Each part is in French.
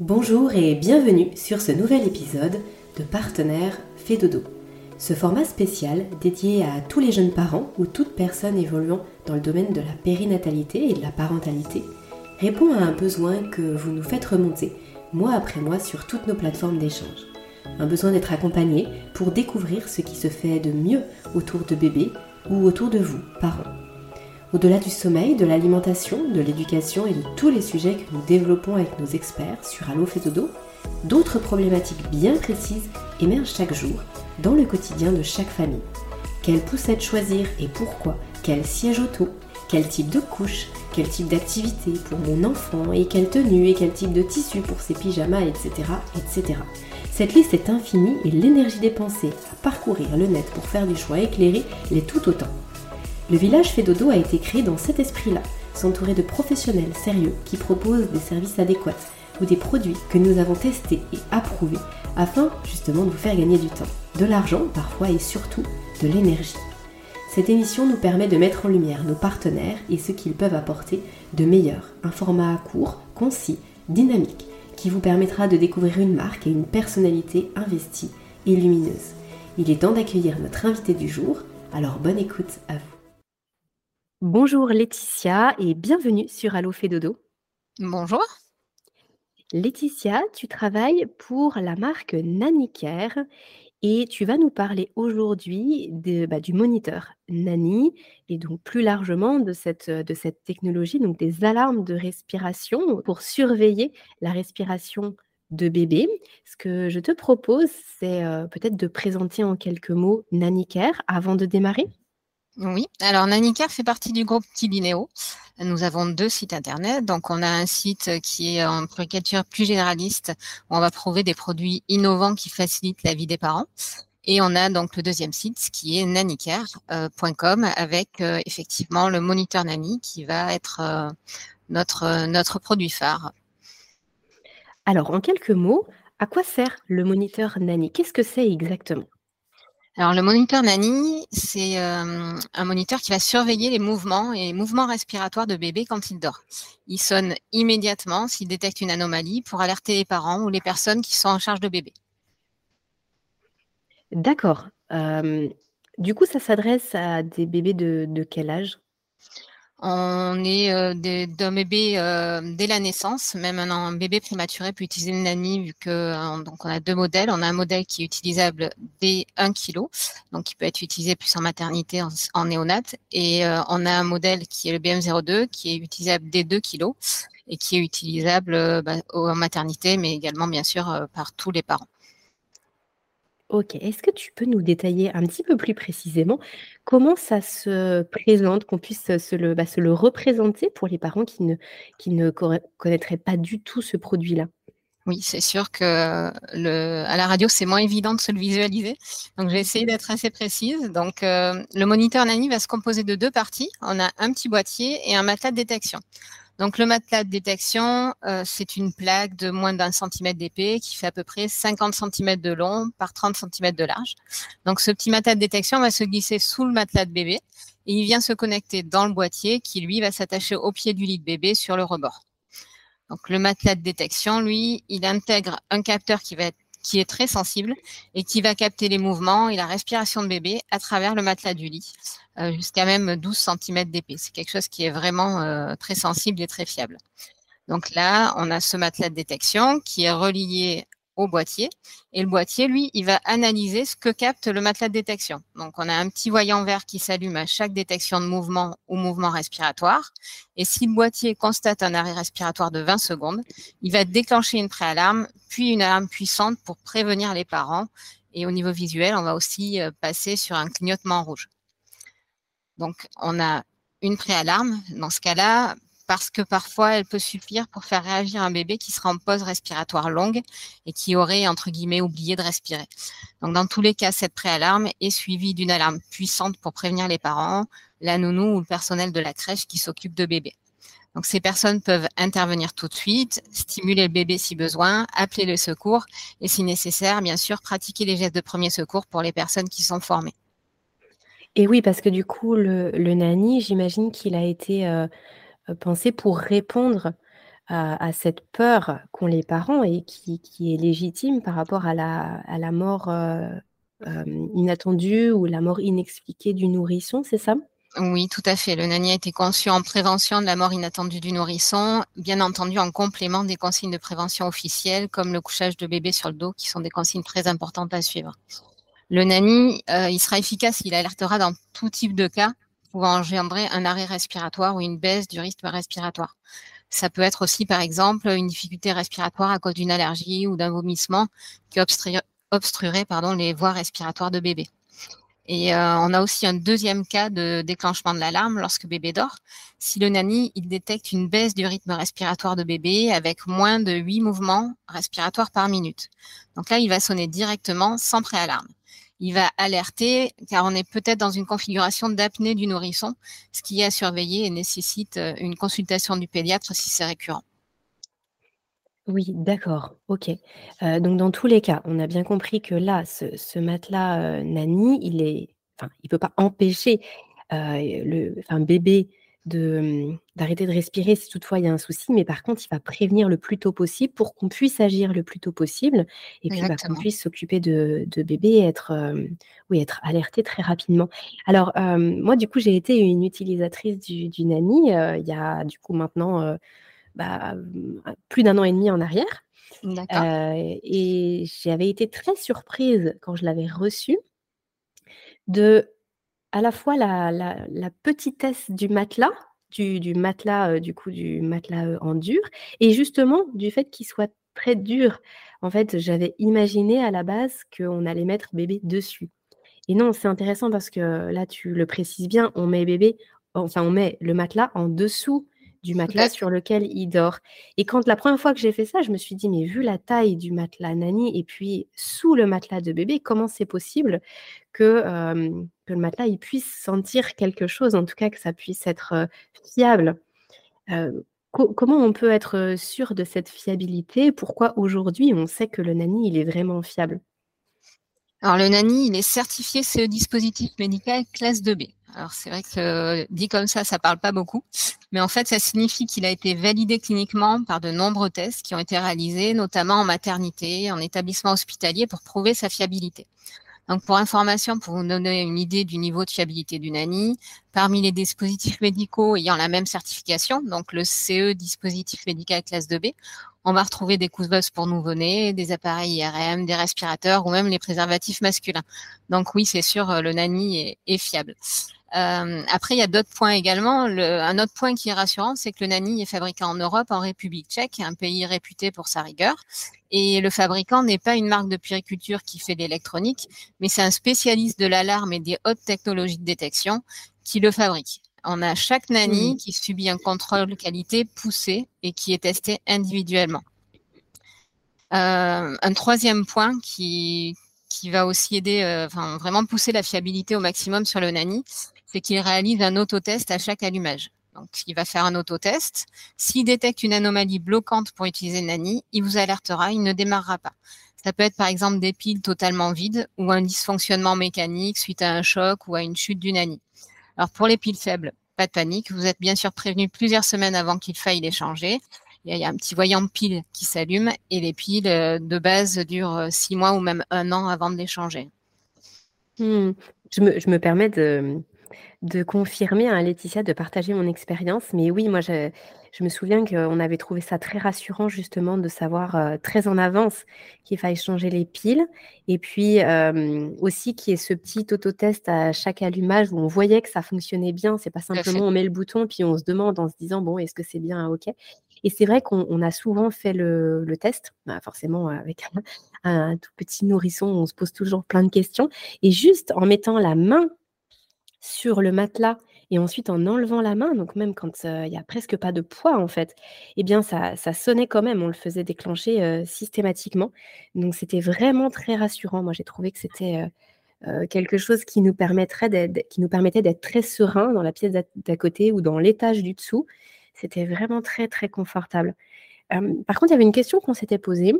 Bonjour et bienvenue sur ce nouvel épisode de Partenaire Fait. Ce format spécial dédié à tous les jeunes parents ou toute personne évoluant dans le domaine de la périnatalité et de la parentalité répond à un besoin que vous nous faites remonter mois après mois sur toutes nos plateformes d'échange. Un besoin d'être accompagné pour découvrir ce qui se fait de mieux autour de bébés ou autour de vous, parents. Au-delà du sommeil, de l'alimentation, de l'éducation et de tous les sujets que nous développons avec nos experts sur Allo Dodo, d'autres problématiques bien précises émergent chaque jour dans le quotidien de chaque famille. Quelle poussette choisir et pourquoi? Quel siège auto? Quel type de couche? Quel type d'activité pour mon enfant? Et quelle tenue? Et quel type de tissu pour ses pyjamas? Etc. etc. Cette liste est infinie et l'énergie dépensée à parcourir le net pour faire du choix éclairé l'est tout autant. Le village fait dodo a été créé dans cet esprit-là, s'entourer de professionnels sérieux qui proposent des services adéquats ou des produits que nous avons testés et approuvés afin justement de vous faire gagner du temps, de l'argent parfois et surtout de l'énergie. Cette émission nous permet de mettre en lumière nos partenaires et ce qu'ils peuvent apporter de meilleur, un format court, concis, dynamique, qui vous permettra de découvrir une marque et une personnalité investie et lumineuse. Il est temps d'accueillir notre invité du jour, alors bonne écoute à vous. Bonjour Laetitia et bienvenue sur Allo Fait Dodo. Bonjour. Laetitia, tu travailles pour la marque Nanicare et tu vas nous parler aujourd'hui bah, du moniteur Nani et donc plus largement de cette, de cette technologie, donc des alarmes de respiration pour surveiller la respiration de bébé. Ce que je te propose, c'est euh, peut-être de présenter en quelques mots Nanicare avant de démarrer. Oui, alors Nanicare fait partie du groupe Tibineo. Nous avons deux sites internet. Donc, on a un site qui est en caricature plus généraliste où on va trouver des produits innovants qui facilitent la vie des parents. Et on a donc le deuxième site qui est nanicare.com avec euh, effectivement le moniteur Nani qui va être euh, notre, notre produit phare. Alors, en quelques mots, à quoi sert le moniteur Nani Qu'est-ce que c'est exactement? Alors, le moniteur Nani, c'est euh, un moniteur qui va surveiller les mouvements et les mouvements respiratoires de bébé quand il dort. Il sonne immédiatement s'il détecte une anomalie pour alerter les parents ou les personnes qui sont en charge de bébé. D'accord. Euh, du coup, ça s'adresse à des bébés de quel âge? On est euh, d'un bébé euh, dès la naissance, même un, bébé prématuré peut utiliser une nanny vu que euh, donc on a deux modèles. On a un modèle qui est utilisable dès 1 kg, donc qui peut être utilisé plus en maternité, en, en néonate, et on a un modèle qui est le BM02 qui est utilisable dès 2 kg et qui est utilisable bah, en maternité, mais également bien sûr par tous les parents. OK. Est-ce que tu peux nous détailler un petit peu plus précisément comment ça se présente, qu'on puisse se le, bah, représenter pour les parents qui ne, connaîtraient pas du tout ce produit-là? Oui, c'est sûr que à la radio, c'est moins évident de se le visualiser. Donc, je vais essayer d'être assez précise. Donc, euh, le moniteur Nani va se composer de deux parties. On a un petit boîtier et un matelas de détection. Donc le matelas de détection, euh, c'est une plaque de moins d'un centimètre d'épais qui fait à peu près 50 cm de long par 30 cm de large. Donc ce petit matelas de détection va se glisser sous le matelas de bébé et il vient se connecter dans le boîtier qui lui va s'attacher au pied du lit de bébé sur le rebord. Donc le matelas de détection, lui, il intègre un capteur qui va être qui est très sensible et qui va capter les mouvements et la respiration de bébé à travers le matelas du lit, euh, jusqu'à même 12 cm d'épais. C'est quelque chose qui est vraiment euh, très sensible et très fiable. Donc là, on a ce matelas de détection qui est relié au boîtier. Et le boîtier, lui, il va analyser ce que capte le matelas de détection. Donc, on a un petit voyant vert qui s'allume à chaque détection de mouvement ou mouvement respiratoire. Et si le boîtier constate un arrêt respiratoire de 20 secondes, il va déclencher une préalarme, puis une alarme puissante pour prévenir les parents. Et au niveau visuel, on va aussi euh, passer sur un clignotement rouge. Donc, on a une préalarme. Dans ce cas-là, parce que parfois elle peut suffire pour faire réagir un bébé qui sera en pause respiratoire longue et qui aurait, entre guillemets, oublié de respirer. Donc dans tous les cas, cette préalarme est suivie d'une alarme puissante pour prévenir les parents, la nounou ou le personnel de la crèche qui s'occupe de bébé. Donc ces personnes peuvent intervenir tout de suite, stimuler le bébé si besoin, appeler le secours et si nécessaire, bien sûr, pratiquer les gestes de premier secours pour les personnes qui sont formées. Et oui, parce que du coup, le, le nani, j'imagine qu'il a été euh, pensé pour répondre à, cette peur qu'ont les parents et qui, est légitime par rapport à la, mort euh, euh, inattendue ou la mort inexpliquée du nourrisson, c'est ça? Oui, tout à fait. Le NANI a été conçu en prévention de la mort inattendue du nourrisson, bien entendu en complément des consignes de prévention officielles comme le couchage de bébé sur le dos, qui sont des consignes très importantes à suivre. Le NANI, euh, il sera efficace, il alertera dans tout type de cas pouvant engendrer un arrêt respiratoire ou une baisse du rythme respiratoire. Ça peut être aussi, par exemple, une difficulté respiratoire à cause d'une allergie ou d'un vomissement qui obstruerait, pardon, les voies respiratoires de bébé. Et euh, on a aussi un deuxième cas de déclenchement de l'alarme lorsque bébé dort. Si le nani il détecte une baisse du rythme respiratoire de bébé avec moins de 8 mouvements respiratoires par minute. Donc là, il va sonner directement sans préalarme il va alerter car on est peut-être dans une configuration d'apnée du nourrisson, ce qui est à surveiller et nécessite euh, une consultation du pédiatre si c'est récurrent. Oui, d'accord, ok. Euh, donc dans tous les cas, on a bien compris que là, ce, matelas euh, Nani, il est, enfin, il peut pas empêcher le, enfin, bébé d'arrêter de, respirer si toutefois il y a un souci, mais par contre, il va prévenir le plus tôt possible pour qu'on puisse agir le plus tôt possible et puis bah, qu'on puisse s'occuper de, de, bébé et être, oui, être alerté très rapidement. Alors, moi, du coup, j'ai été une utilisatrice du, du Nani il y a du coup maintenant bah, mmh, plus d'un an et demi en arrière. et j'avais été très surprise quand je l'avais reçu de à la fois la petitesse du matelas, du matelas, du coup, du matelas, en dur et justement du fait qu'il soit très dur. En fait, j'avais imaginé à la base qu'on allait mettre bébé dessus et non, c'est intéressant parce que là, tu le précises bien, on met bébé enfin, on met le matelas en dessous du matelas sur lequel il dort. Et quand la première fois que j'ai fait ça, je me suis dit, mais vu la taille du matelas Nani et puis sous le matelas de bébé, comment c'est possible que, le matelas il puisse sentir quelque chose, en tout cas que ça puisse être fiable Comment on peut être sûr de cette fiabilité? Pourquoi aujourd'hui on sait que le Nani il est vraiment fiable? Alors le NANI, il est certifié CE dispositif médical classe 2B. Alors c'est vrai que dit comme ça, ça parle pas beaucoup, mais en fait ça signifie qu'il a été validé cliniquement par de nombreux tests qui ont été réalisés, notamment en maternité, en établissement hospitalier, pour prouver sa fiabilité. Donc, pour information, pour vous donner une idée du niveau de fiabilité du NANI, parmi les dispositifs médicaux ayant la même certification, donc le CE dispositif médical classe 2B, on va retrouver des cousses pour nouveau-nés, des appareils IRM, des respirateurs ou même les préservatifs masculins. Donc oui, c'est sûr, le NANI est fiable. Euh, après, il y a d'autres points également. Le, un autre point qui est rassurant, c'est que le Nani est fabriqué en Europe, en République tchèque, un pays réputé pour sa rigueur. Et le fabricant n'est pas une marque de puriculture qui fait l'électronique, mais c'est un spécialiste de l'alarme et des hautes technologies de détection qui le fabrique. On a chaque Nani qui subit un contrôle de qualité poussé et qui est testé individuellement. Euh, un troisième point qui, qui va aussi aider, euh, enfin vraiment pousser la fiabilité au maximum sur le Nani, c'est qu'il réalise un autotest à chaque allumage. Donc, il va faire un autotest. S'il détecte une anomalie bloquante pour utiliser Nani, il vous alertera, il ne démarrera pas. Ça peut être par exemple des piles totalement vides ou un dysfonctionnement mécanique suite à un choc ou à une chute du Nani. Alors pour les piles faibles, pas de panique, vous êtes bien sûr prévenu plusieurs semaines avant qu'il faille les changer. Il y a un petit voyant de pile qui s'allume et les piles euh, de base durent euh, six mois ou même un an avant de les changer. Hmm. Je, me, permets de, de confirmer à Laetitia, de partager mon expérience. Mais oui, moi, je, je me souviens qu'on avait trouvé ça très rassurant, justement, de savoir euh, très en avance qu'il fallait changer les piles. Et puis euh, aussi qu'il y ait ce petit autotest à chaque allumage où on voyait que ça fonctionnait bien. C'est pas simplement on met le bouton, puis on se demande en se disant, bon, est-ce que c'est bien? OK Et c'est vrai qu'on a souvent fait le, test, bah, forcément avec un tout petit nourrisson, on se pose toujours plein de questions. Et juste en mettant la main sur le matelas et ensuite en enlevant la main, donc même quand il n'y a presque pas de poids en fait, eh bien ça, sonnait quand même, on le faisait déclencher systématiquement. Donc c'était vraiment très rassurant. Moi j'ai trouvé que c'était quelque chose qui nous, permettrait qui nous permettait d'être très serein dans la pièce d'à côté ou dans l'étage du dessous. C'était vraiment très très confortable. par contre, il y avait une question qu'on s'était posée,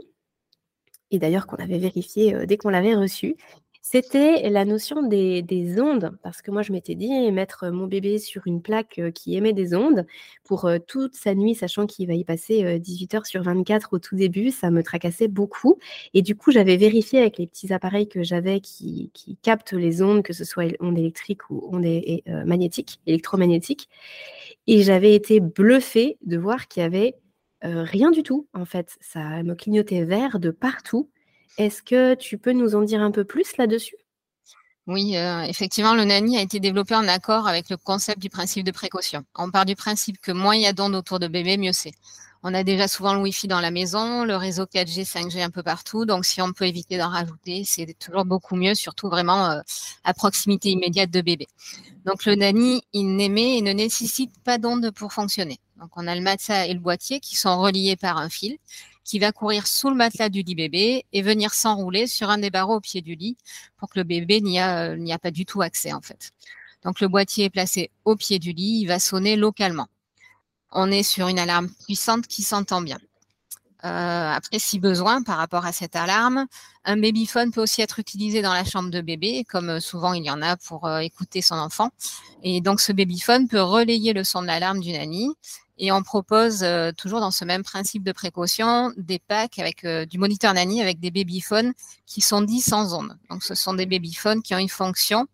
et d'ailleurs qu'on avait vérifiée dès qu'on l'avait reçue, C'était la notion des, ondes, parce que moi je m'étais dit mettre mon bébé sur une plaque euh, qui émet des ondes pour euh, toute sa nuit, sachant qu'il va y passer 18 euh, heures sur 24 au tout début, ça me tracassait beaucoup. Et du coup, j'avais vérifié avec les petits appareils que j'avais qui, captent les ondes, que ce soit ondes électriques ou ondes magnétiques, électromagnétiques. Et j'avais été bluffée de voir qu'il y avait rien du tout, en fait. Ça me clignotait vert de partout. Est-ce que tu peux nous en dire un peu plus là-dessus? Oui, euh, effectivement, le NANI a été développé en accord avec le concept du principe de précaution. On part du principe que moins il y a d'ondes autour de bébé, mieux c'est. On a déjà souvent le Wi-Fi dans la maison, le réseau 4G, 5G un peu partout. Donc, si on peut éviter d'en rajouter, c'est toujours beaucoup mieux, surtout vraiment euh, à proximité immédiate de bébé. Donc, le NANI, il n'émet et ne nécessite pas d'ondes pour fonctionner. Donc, on a le matelas et le boîtier qui sont reliés par un fil qui va courir sous le matelas du lit bébé et venir s'enrouler sur un des barreaux au pied du lit pour que le bébé n'y a, n'y a pas du tout accès en fait. Donc le boîtier est placé au pied du lit, il va sonner localement. On est sur une alarme puissante qui s'entend bien. Euh, après, si besoin, par rapport à cette alarme, un babyphone peut aussi être utilisé dans la chambre de bébé, comme euh, souvent il y en a pour euh, écouter son enfant. Et donc, ce babyphone peut relayer le son de l'alarme du nanny et on propose euh, toujours dans ce même principe de précaution des packs avec euh, du moniteur nanny avec des babyphones qui sont dits sans ondes. Donc ce sont des babyphones qui ont une fonction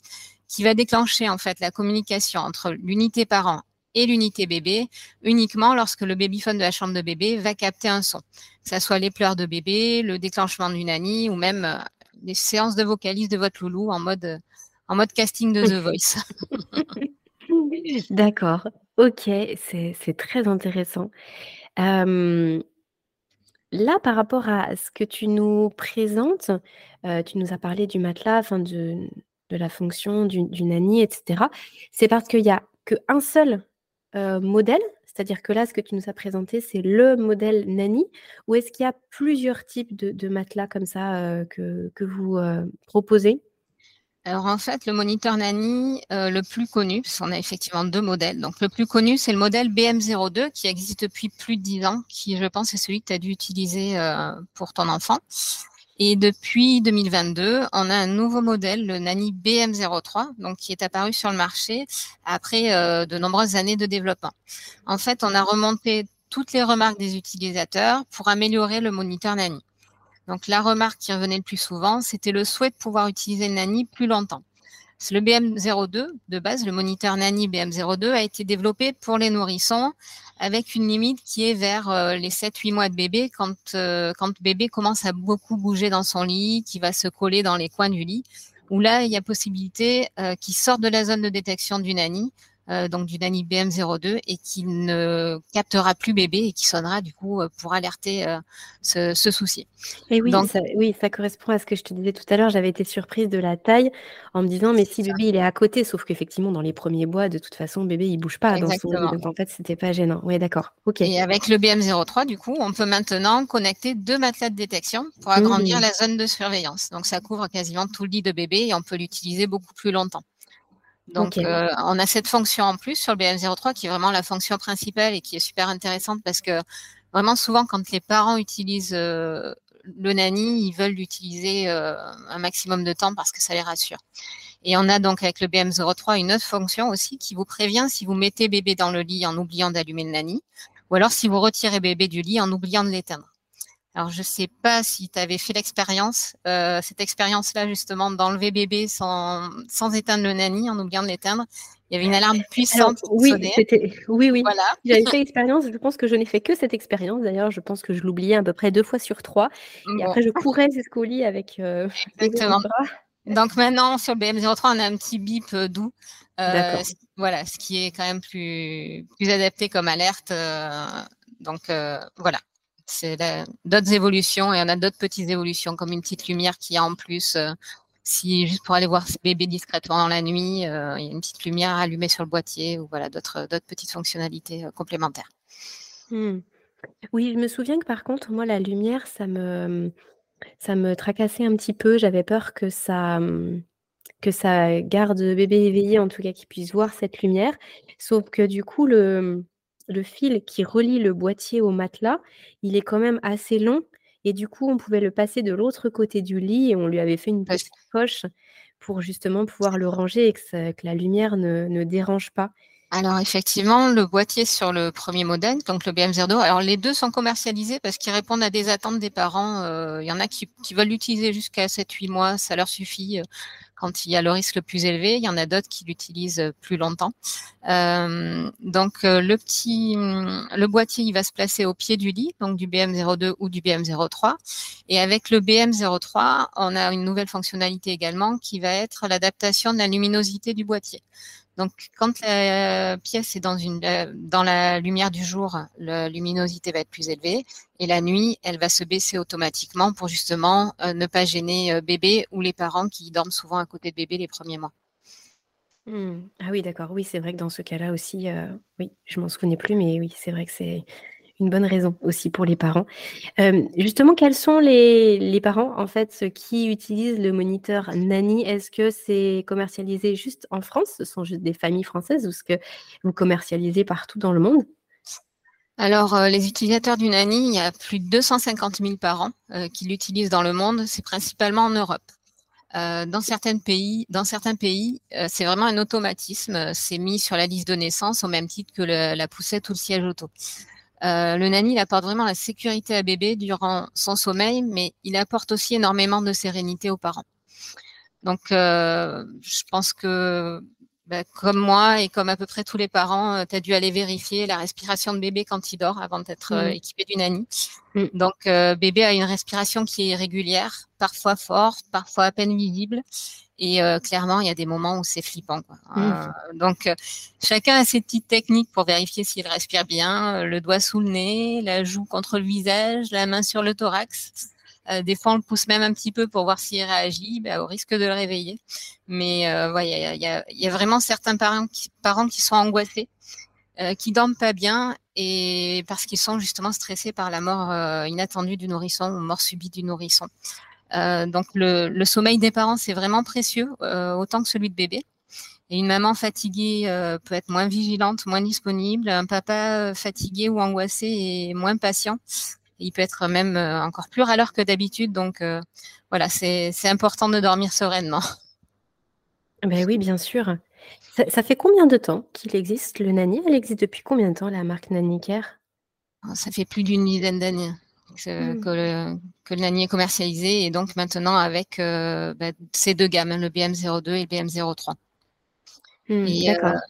qui va déclencher en fait la communication entre l'unité parent et l'unité bébé uniquement lorsque le babyphone de la chambre de bébé va capter un son. Que ce soit les pleurs de bébé, le déclenchement du nanny ou même euh, des séances de vocalise de votre loulou en mode, en mode casting de The Voice. D'accord. OK, c'est très intéressant. là, par rapport à ce que tu nous présentes, tu nous as parlé du matelas, de la fonction du du nanny etc. C'est parce qu'il y a qu'un seul, modèle? C'est-à-dire que là, ce que tu nous as présenté, c'est le modèle nanny? Ou est-ce qu'il y a plusieurs types de matelas comme ça, que vous, proposez? Alors en fait, le moniteur Nani, euh, le plus connu, parce qu'on a effectivement deux modèles. Donc le plus connu, c'est le modèle BM02 qui existe depuis plus de dix ans, qui je pense est celui que tu as dû utiliser euh, pour ton enfant. Et depuis 2022, on a un nouveau modèle, le Nani BM03, donc qui est apparu sur le marché après euh, de nombreuses années de développement. En fait, on a remonté toutes les remarques des utilisateurs pour améliorer le moniteur Nani. Donc la remarque qui revenait le plus souvent, c'était le souhait de pouvoir utiliser Nani plus longtemps. Le BM02 de base, le moniteur Nani BM02 a été développé pour les nourrissons avec une limite qui est vers euh, les 7-8 mois de bébé quand, euh, quand bébé commence à beaucoup bouger dans son lit, qui va se coller dans les coins du lit, où là, il y a possibilité euh, qu'il sorte de la zone de détection du Nani euh, donc du Nani BM02 et qui ne captera plus bébé et qui sonnera du coup euh, pour alerter euh, ce, souci. Et oui, ça, oui, ça correspond à ce que je te disais tout à l'heure. J'avais été surprise de la taille en me disant mais si bébé il est à côté, sauf qu'effectivement dans les premiers bois, de toute façon bébé il bouge pas dans son lit, donc en fait c'était pas gênant. Oui, d'accord. Ok. Et avec le BM03 du coup, on peut maintenant connecter deux matelas de détection pour agrandir mmh. la zone de surveillance. Donc ça couvre quasiment tout le lit de bébé et on peut l'utiliser beaucoup plus longtemps. Donc, euh, on a cette fonction en plus sur le BM03 qui est vraiment la fonction principale et qui est super intéressante parce que vraiment souvent, quand les parents utilisent euh, le nani, ils veulent l'utiliser euh, un maximum de temps parce que ça les rassure. Et on a donc avec le BM03 une autre fonction aussi qui vous prévient si vous mettez bébé dans le lit en oubliant d'allumer le nani ou alors si vous retirez bébé du lit en oubliant de l'éteindre. Alors, je ne sais pas si tu avais fait l'expérience, euh, cette expérience-là, justement, d'enlever bébé sans, sans éteindre le nani, en oubliant de l'éteindre. Il y avait une alarme puissante. oui, oui, oui. Voilà. J'avais fait l'expérience. Je pense que je n'ai fait que cette expérience. D'ailleurs, je pense que je l'oubliais à peu près deux fois sur trois. Et après, je courais jusqu'au lit avec. Euh, Exactement. Donc maintenant, sur le BM03, on a un petit bip euh, doux. Euh, voilà, ce qui est quand même plus, plus adapté comme alerte. donc voilà, c'est d'autres évolutions et on a d'autres petites évolutions comme une petite lumière qui a en plus, euh, si juste pour aller voir ce bébé discrètement dans la nuit, euh, il y a une petite lumière allumée sur le boîtier ou voilà d'autres d'autres petites fonctionnalités euh, complémentaires. Mmh. Oui, je me souviens que par contre, moi, la lumière, ça me, ça me tracassait un petit peu. J'avais peur que ça, que ça garde bébé éveillé, en tout cas, qu'il puisse voir cette lumière. Sauf que du coup, le, le fil qui relie le boîtier au matelas, il est quand même assez long Et du coup, on pouvait le passer de l'autre côté du lit et on lui avait fait une petite poche pour justement pouvoir le ranger et que, la lumière ne, dérange pas. Alors effectivement, le boîtier sur le premier modèle, donc le BM02, alors les deux sont commercialisés parce qu'ils répondent à des attentes des parents. Euh, il y en a qui, veulent l'utiliser jusqu'à 7-8 mois, ça leur suffit. Euh, quand il y a le risque le plus élevé. Il y en a d'autres qui l'utilisent plus longtemps. Euh, donc le petit, le boîtier, il va se placer au pied du lit, donc du BM02 ou du BM03. Et avec le BM03, on a une nouvelle fonctionnalité également qui va être l'adaptation de la luminosité du boîtier. Donc, quand la pièce est dans, euh, la lumière du jour, la luminosité va être plus élevée. Et la nuit, elle va se baisser automatiquement pour justement euh, ne pas gêner euh, bébé ou les parents qui dorment souvent à côté de bébé les premiers mois. Mmh. Ah oui, d'accord. Oui, c'est vrai que dans ce cas-là aussi, oui, je m'en souvenais plus, mais oui, c'est vrai que c'est une bonne raison aussi pour les parents. Euh, justement, quels sont les, parents en fait qui utilisent le moniteur Nani? Est-ce que c'est commercialisé juste en France? Ce sont juste des familles françaises ou est-ce que vous commercialisez partout dans le monde? Alors, euh, les utilisateurs du Nani, il y a plus de 250 000 parents euh, qui l'utilisent dans le monde. C'est principalement en Europe. dans certains pays, dans certains pays, c'est vraiment un automatisme. C'est mis sur la liste de naissance au même titre que la poussette ou le siège auto. Euh, le nani il apporte vraiment la sécurité à bébé durant son sommeil, mais il apporte aussi énormément de sérénité aux parents. Donc, euh, je pense que bah, comme moi et comme à peu près tous les parents, euh, tu as dû aller vérifier la respiration de bébé quand il dort avant d'être mmh. équipé du nani. Mmh. Donc, bébé a une respiration qui est régulière, parfois forte, parfois à peine visible. Et euh, clairement, il y a des moments où c'est flippant. Quoi. Mmh. Euh, donc, euh, chacun a ses petites techniques pour vérifier s'il respire bien. Le doigt sous le nez, la joue contre le visage, la main sur le thorax. Des fois, on le pousse même un petit peu pour voir s'il réagit, bah, au risque de le réveiller. Mais il y, a, vraiment certains parents qui, sont angoissés, qui dorment pas bien et parce qu'ils sont justement stressés par la mort inattendue du nourrisson ou mort subite du nourrisson. Euh, donc le, sommeil des parents, c'est vraiment précieux, euh, autant que celui de bébé. Et une maman fatiguée euh, peut être moins vigilante, moins disponible. Un papa fatigué ou angoissé est moins patient. Il peut être même encore plus râleur que d'habitude. Donc voilà, c'est important de dormir sereinement. Ben oui, bien sûr. Ça, fait combien de temps qu'il existe le Nani? Elle existe depuis combien de temps la marque Nani Care? Ça fait plus d'une dizaine d'années. Mmh. que, le, que le Nani est commercialisé et donc maintenant avec euh, bah, ces deux gammes, le BM02 et le BM03. Mmh, d'accord.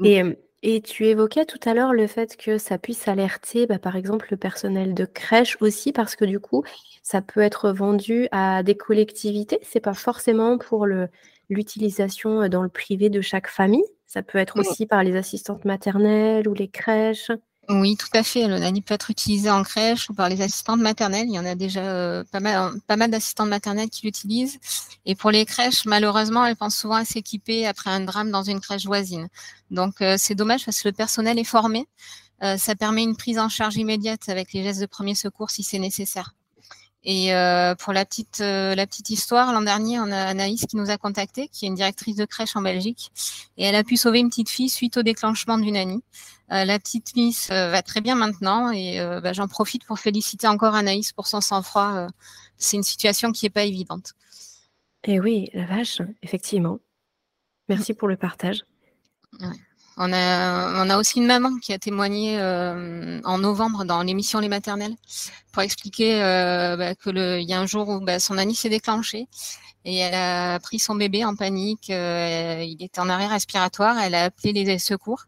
Euh, et. Et, tu évoquais tout à l'heure le fait que ça puisse alerter, bah, par exemple, le personnel de crèche aussi, parce que du coup, ça peut être vendu à des collectivités. C'est pas forcément pour l'utilisation euh, dans le privé de chaque famille. Ça peut être aussi par les assistantes maternelles ou les crèches. Oui, tout à fait. Le nani peut être utilisé en crèche ou par les assistantes maternelles. Il y en a déjà euh, pas mal, pas mal d'assistantes maternelles qui l'utilisent. Et pour les crèches, malheureusement, elles pensent souvent à s'équiper après un drame dans une crèche voisine. Donc, euh, c'est dommage parce que le personnel est formé. Euh, ça permet une prise en charge immédiate avec les gestes de premier secours si c'est nécessaire. Et pour la petite, la petite histoire, l'an dernier, on a Anaïs qui nous a contacté, qui est une directrice de crèche en Belgique, et elle a pu sauver une petite fille suite au déclenchement du nani. Euh, la petite Miss euh, va très bien maintenant et euh, bah, j'en profite pour féliciter encore Anaïs pour son sang-froid. c'est une situation qui n'est pas évidente. Et oui, la vache, effectivement. Merci pour le partage. On, a, on a aussi une maman qui a témoigné en novembre dans l'émission Les Maternelles pour expliquer bah, que le, y a un jour où bah, son Annie s'est déclenchée et elle a pris son bébé en panique. il était en arrêt respiratoire. Elle a appelé les secours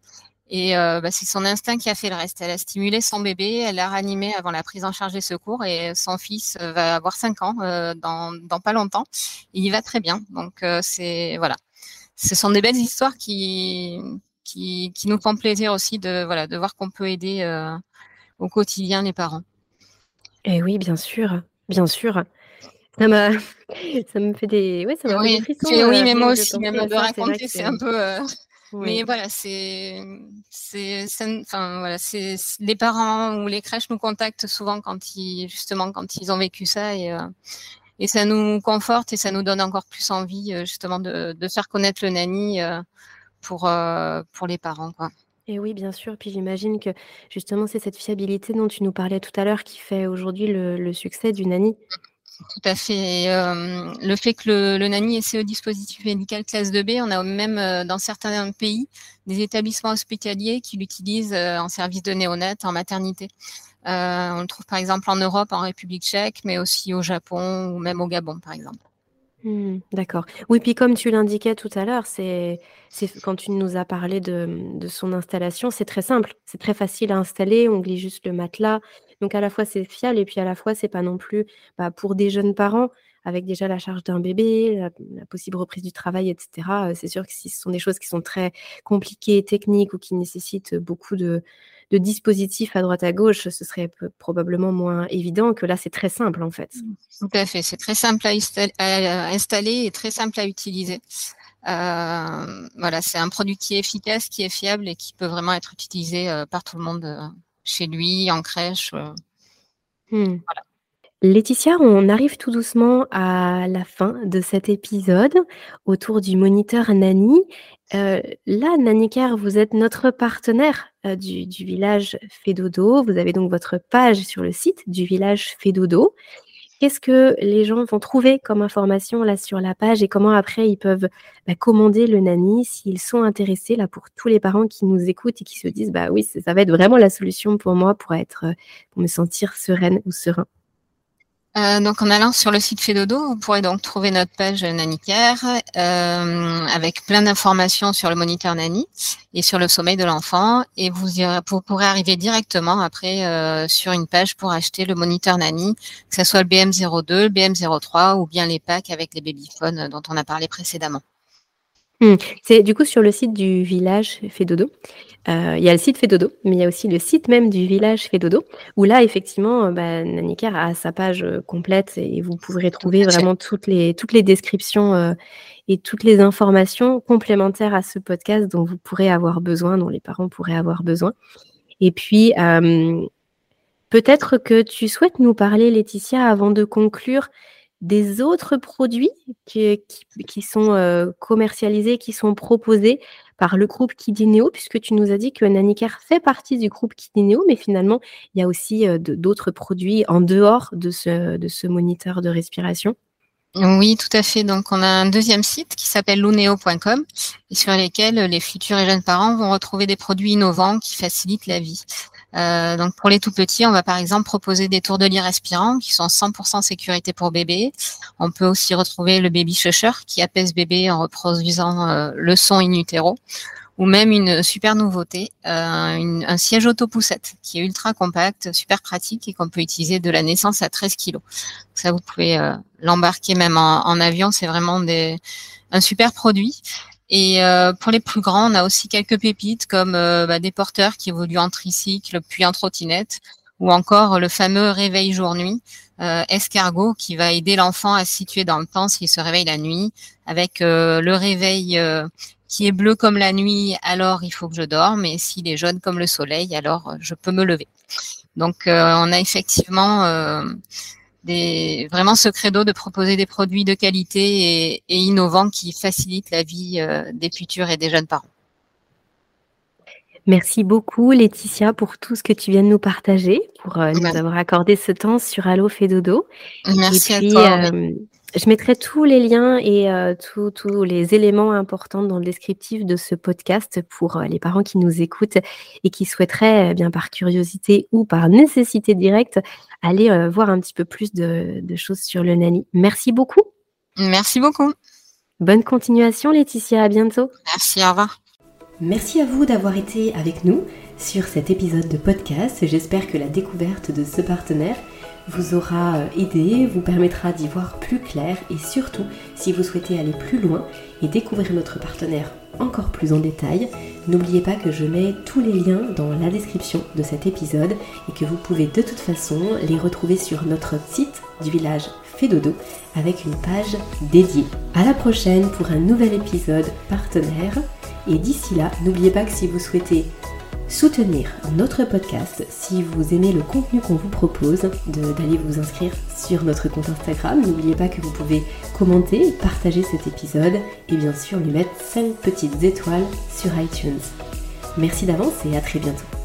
et euh, bah, c'est son instinct qui a fait le reste. Elle a stimulé son bébé, elle l'a ranimé avant la prise en charge des secours et son fils euh, va avoir 5 ans euh, dans, dans, pas longtemps. Il va très bien. Donc c'est voilà, ce sont des belles histoires qui, qui, qui nous font plaisir aussi de voilà de voir qu'on peut aider au quotidien les parents. Et oui, bien sûr, bien sûr. Ça, ça me fait des, ouais, ça oui, des oui, mais moi aussi, même de raconter, c'est un peu. Mais voilà, c'est, c'est, enfin voilà, c'est les parents ou les crèches nous contactent souvent quand ils, justement, quand ils ont vécu ça et euh, et ça nous conforte et ça nous donne encore plus envie euh, justement de, de faire connaître le nani euh, pour pour les parents quoi. Et oui, bien sûr. Puis j'imagine que justement, c'est cette fiabilité dont tu nous parlais tout à l'heure qui fait aujourd'hui le, le succès du Nani. Tout à fait. Euh, le fait que le, le, NANI ait ce dispositif médical classe 2B, on a même euh, dans certains pays des établissements hospitaliers qui l'utilisent euh, en service de néonat, en maternité. Euh, on le trouve par exemple en Europe, en République tchèque, mais aussi au Japon ou même au Gabon, par exemple. Mmh, d'accord. Oui, puis comme tu l'indiquais tout à l'heure, c'est quand tu nous as parlé de, son installation, c'est très simple, c'est très facile à installer, on glisse juste le matelas. Donc à la fois c'est fiable et puis à la fois c'est pas non plus bah, pour des jeunes parents avec déjà la charge d'un bébé, la, la, possible reprise du travail, etc. Euh, c'est sûr que si ce sont des choses qui sont très compliquées, techniques ou qui nécessitent beaucoup de, de dispositifs à droite à gauche, ce serait probablement moins évident que là, c'est très simple en fait. Tout à fait, c'est très simple à, installer et très simple à utiliser. Euh, voilà, c'est un produit qui est efficace, qui est fiable et qui peut vraiment être utilisé euh, par tout le monde euh, chez lui, en crèche. Hmm. Voilà. Laetitia, on arrive tout doucement à la fin de cet épisode autour du moniteur Nani. Euh, là, Nanicar, vous êtes notre partenaire euh, du, village Fédodo. Vous avez donc votre page sur le site du village Fédodo. Qu'est-ce que les gens vont trouver comme information là sur la page et comment après ils peuvent bah, commander le Nani s'ils sont intéressés là pour tous les parents qui nous écoutent et qui se disent bah oui ça va être vraiment la solution pour moi pour être pour me sentir sereine ou serein? Euh, donc en allant sur le site Fedodo, vous pourrez donc trouver notre page Nanicare euh, avec plein d'informations sur le moniteur Nani et sur le sommeil de l'enfant et vous, pourrez arriver directement après euh, sur une page pour acheter le moniteur Nani, que ce soit le BM02, le BM03 ou bien les packs avec les babyphones dont on a parlé précédemment. Mmh. C'est du coup sur le site du village Fedodo. Euh, il y a le site Fedodo, mais il y a aussi le site même du village Fedodo, où là, effectivement, euh, bah, Naniker a sa page euh, complète et vous pourrez trouver vraiment toutes les, toutes les descriptions euh, et toutes les informations complémentaires à ce podcast dont vous pourrez avoir besoin, dont les parents pourraient avoir besoin. Et puis, euh, peut-être que tu souhaites nous parler, Laetitia, avant de conclure, des autres produits qui, sont euh, commercialisés, qui sont proposés par le groupe Kidineo, puisque tu nous as dit que Nanicare fait partie du groupe Kidineo, mais finalement, il y a aussi euh, d'autres produits en dehors de ce, moniteur de respiration. Oui, tout à fait. Donc, on a un deuxième site qui s'appelle luneo.com sur lesquels les futurs et jeunes parents vont retrouver des produits innovants qui facilitent la vie. Euh, donc pour les tout petits, on va par exemple proposer des tours de lit respirants qui sont 100% sécurité pour bébé. On peut aussi retrouver le baby shusher qui apaise bébé en reproduisant euh, le son in utero ou même une super nouveauté, euh, un siège auto-poussette qui est ultra compact, super pratique et qu'on peut utiliser de la naissance à 13 kg. Ça, vous pouvez euh, l'embarquer même en, en avion, c'est vraiment des, un super produit. Et euh, pour les plus grands, on a aussi quelques pépites comme euh, bah, des porteurs qui évoluent en tricycle puis en trottinette, ou encore le fameux réveil jour-nuit euh, escargot qui va aider l'enfant à se situer dans le temps s'il se réveille la nuit, avec euh, le réveil euh, qui est bleu comme la nuit, alors il faut que je dorme, et s'il est jaune comme le soleil, alors je peux me lever. Donc on a effectivement des, vraiment ce credo de proposer des produits de qualité et, et innovants qui facilitent la vie euh, des futurs et des jeunes parents. Merci beaucoup Laetitia pour tout ce que tu viens de nous partager, pour euh, nous avoir accordé ce temps sur Allo Fedodo. Merci et puis, à toi. Euh, je mettrai tous les liens et euh, tous, les éléments importants dans le descriptif de ce podcast pour les parents qui nous écoutent et qui souhaiteraient, eh bien par curiosité ou par nécessité directe, aller voir un petit peu plus de, de, choses sur le Nani. Merci beaucoup. Merci beaucoup. Bonne continuation Laetitia, à bientôt. Merci, au revoir. Merci à vous d'avoir été avec nous sur cet épisode de podcast. J'espère que la découverte de ce partenaire vous aura euh, aidé, vous permettra d'y voir plus clair et surtout, si vous souhaitez aller plus loin et découvrir notre partenaire encore plus en détail, n'oubliez pas que je mets tous les liens dans la description de cet épisode et que vous pouvez de toute façon les retrouver sur notre site du village Fédodo avec une page dédiée. À la prochaine pour un nouvel épisode partenaire et d'ici là, n'oubliez pas que si vous souhaitez soutenir notre podcast si vous aimez le contenu qu'on vous propose, d'aller vous inscrire sur notre compte Instagram. N'oubliez pas que vous pouvez commenter, partager cet épisode et bien sûr lui mettre 5 petites étoiles sur iTunes. Merci d'avance et à très bientôt.